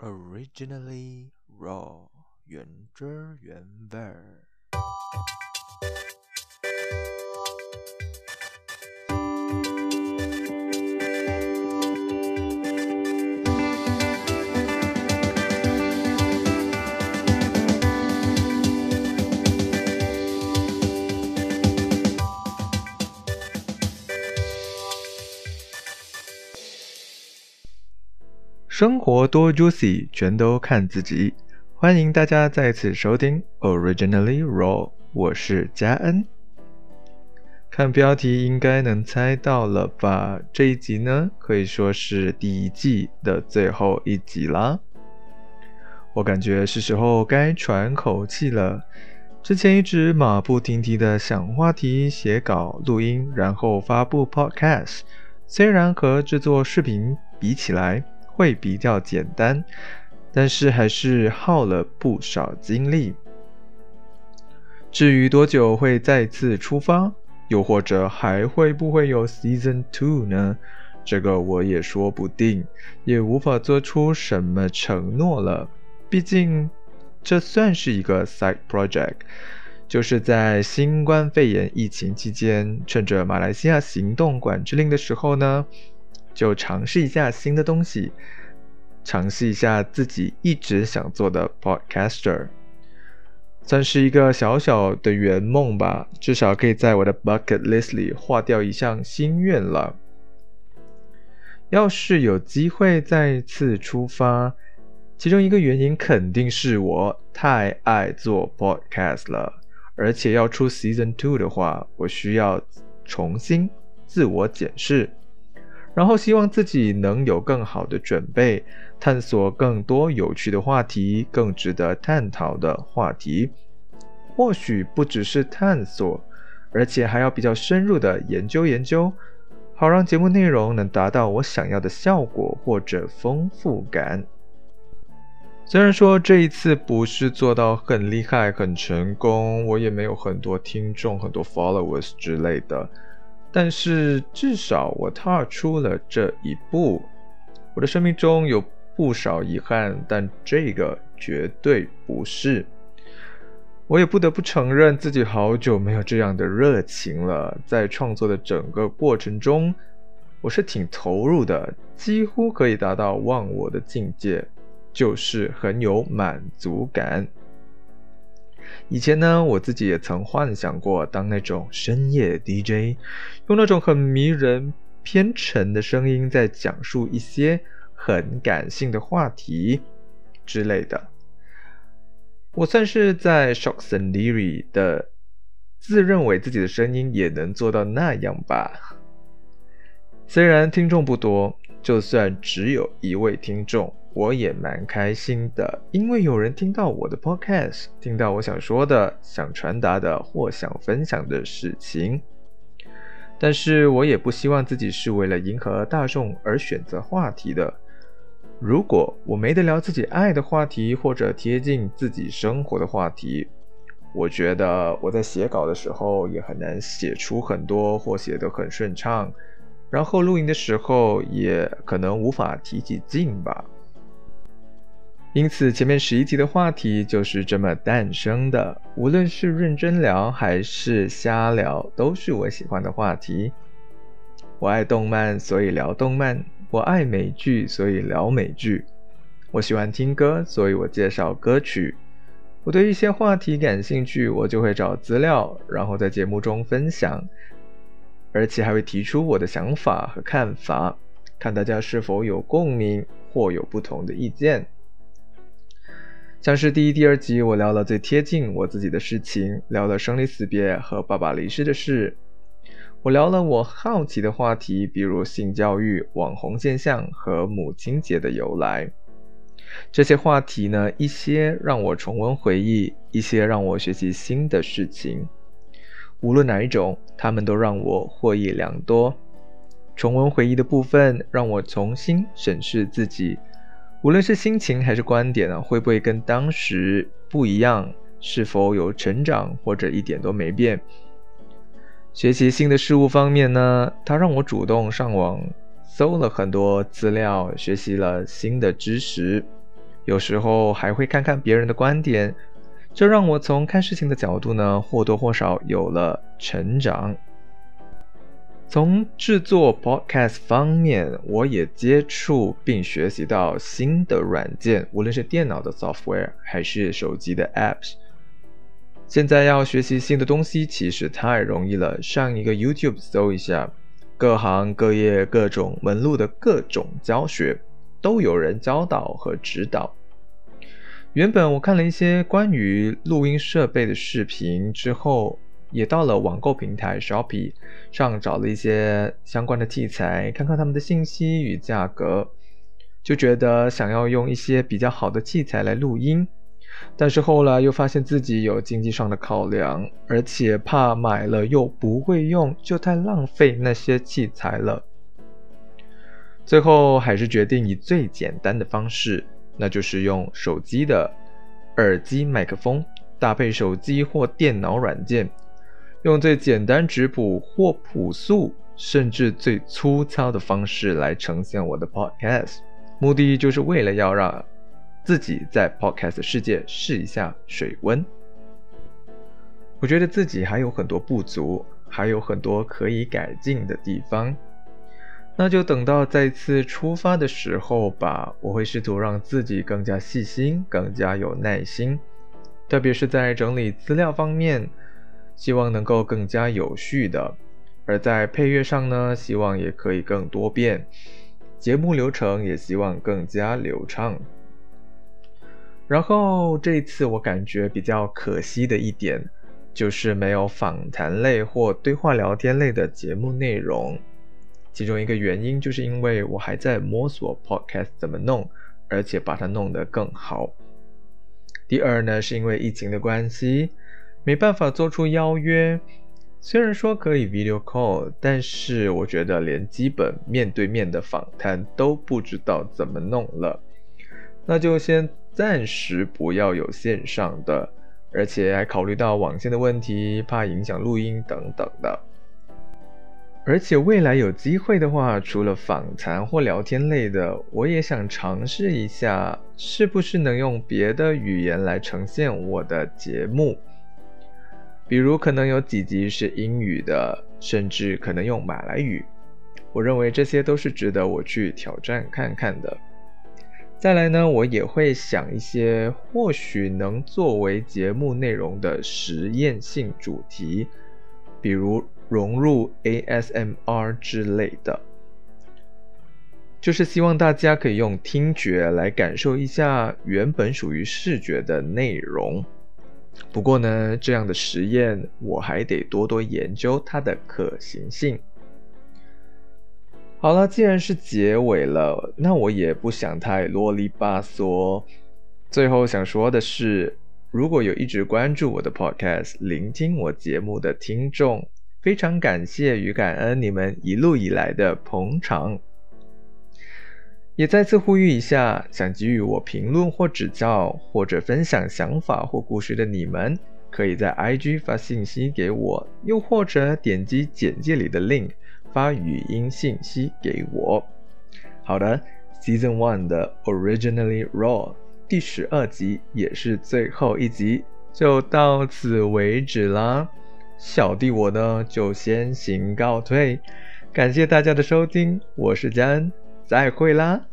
Originally raw，原汁原味儿。 生活多 juicy，全都看自己。欢迎大家再次收听 Originally Raw，我是嘉恩。看标题应该能猜到了吧？这一集呢，可以说是第一季的最后一集啦。我感觉是时候该喘口气了。之前一直马不停蹄的想话题、写稿、录音，然后发布 podcast，虽然和制作视频比起来，会比较简单，但是还是耗了不少精力。至于多久会再次出发，又或者还会不会有 Season Two 呢？这个我也说不定，也无法做出什么承诺了。毕竟这算是一个 side project，就是在新冠肺炎疫情期间，趁着马来西亚行动管制令的时候呢。就尝试一下新的东西，尝试一下自己一直想做的 podcaster，算是一个小小的圆梦吧。至少可以在我的 bucket list 里划掉一项心愿了。要是有机会再次出发，其中一个原因肯定是我太爱做 podcast 了，而且要出 season two 的话，我需要重新自我检视。然后希望自己能有更好的准备，探索更多有趣的话题，更值得探讨的话题。或许不只是探索，而且还要比较深入的研究研究，好让节目内容能达到我想要的效果或者丰富感。虽然说这一次不是做到很厉害、很成功，我也没有很多听众、很多 followers 之类的。但是至少我踏出了这一步。我的生命中有不少遗憾，但这个绝对不是。我也不得不承认自己好久没有这样的热情了。在创作的整个过程中，我是挺投入的，几乎可以达到忘我的境界，就是很有满足感。以前呢，我自己也曾幻想过当那种深夜 DJ，用那种很迷人、偏沉的声音在讲述一些很感性的话题之类的。我算是在 Shocks and Leary 的自认为自己的声音也能做到那样吧。虽然听众不多，就算只有一位听众。我也蛮开心的，因为有人听到我的 podcast，听到我想说的、想传达的或想分享的事情。但是我也不希望自己是为了迎合大众而选择话题的。如果我没得聊自己爱的话题，或者贴近自己生活的话题，我觉得我在写稿的时候也很难写出很多或写得很顺畅，然后录音的时候也可能无法提起劲吧。因此，前面十一集的话题就是这么诞生的。无论是认真聊还是瞎聊，都是我喜欢的话题。我爱动漫，所以聊动漫；我爱美剧，所以聊美剧；我喜欢听歌，所以我介绍歌曲。我对一些话题感兴趣，我就会找资料，然后在节目中分享，而且还会提出我的想法和看法，看大家是否有共鸣或有不同的意见。像是第一、第二集，我聊了最贴近我自己的事情，聊了生离死别和爸爸离世的事。我聊了我好奇的话题，比如性教育、网红现象和母亲节的由来。这些话题呢，一些让我重温回忆，一些让我学习新的事情。无论哪一种，他们都让我获益良多。重温回忆的部分，让我重新审视自己。无论是心情还是观点呢，会不会跟当时不一样？是否有成长，或者一点都没变？学习新的事物方面呢，它让我主动上网搜了很多资料，学习了新的知识。有时候还会看看别人的观点，这让我从看事情的角度呢，或多或少有了成长。从制作 podcast 方面，我也接触并学习到新的软件，无论是电脑的 software 还是手机的 apps。现在要学习新的东西，其实太容易了。上一个 YouTube 搜一下，各行各业各种门路的各种教学，都有人教导和指导。原本我看了一些关于录音设备的视频之后。也到了网购平台 Shopee 上找了一些相关的器材，看看他们的信息与价格，就觉得想要用一些比较好的器材来录音，但是后来又发现自己有经济上的考量，而且怕买了又不会用，就太浪费那些器材了。最后还是决定以最简单的方式，那就是用手机的耳机麦克风搭配手机或电脑软件。用最简单、质朴或朴素，甚至最粗糙的方式来呈现我的 podcast，目的就是为了要让自己在 podcast 世界试一下水温。我觉得自己还有很多不足，还有很多可以改进的地方，那就等到再次出发的时候吧。我会试图让自己更加细心，更加有耐心，特别是在整理资料方面。希望能够更加有序的，而在配乐上呢，希望也可以更多变，节目流程也希望更加流畅。然后这次我感觉比较可惜的一点，就是没有访谈类或对话聊天类的节目内容。其中一个原因就是因为我还在摸索 podcast 怎么弄，而且把它弄得更好。第二呢，是因为疫情的关系。没办法做出邀约，虽然说可以 video call，但是我觉得连基本面对面的访谈都不知道怎么弄了，那就先暂时不要有线上的，而且还考虑到网线的问题，怕影响录音等等的。而且未来有机会的话，除了访谈或聊天类的，我也想尝试一下，是不是能用别的语言来呈现我的节目。比如可能有几集是英语的，甚至可能用马来语。我认为这些都是值得我去挑战看看的。再来呢，我也会想一些或许能作为节目内容的实验性主题，比如融入 ASMR 之类的，就是希望大家可以用听觉来感受一下原本属于视觉的内容。不过呢，这样的实验我还得多多研究它的可行性。好了，既然是结尾了，那我也不想太啰里吧嗦。最后想说的是，如果有一直关注我的 Podcast、聆听我节目的听众，非常感谢与感恩你们一路以来的捧场。也再次呼吁一下，想给予我评论或指教，或者分享想法或故事的你们，可以在 IG 发信息给我，又或者点击简介里的 link 发语音信息给我。好的，Season One 的 Originally Raw 第十二集也是最后一集，就到此为止啦。小弟我呢就先行告退，感谢大家的收听，我是佳恩，再会啦。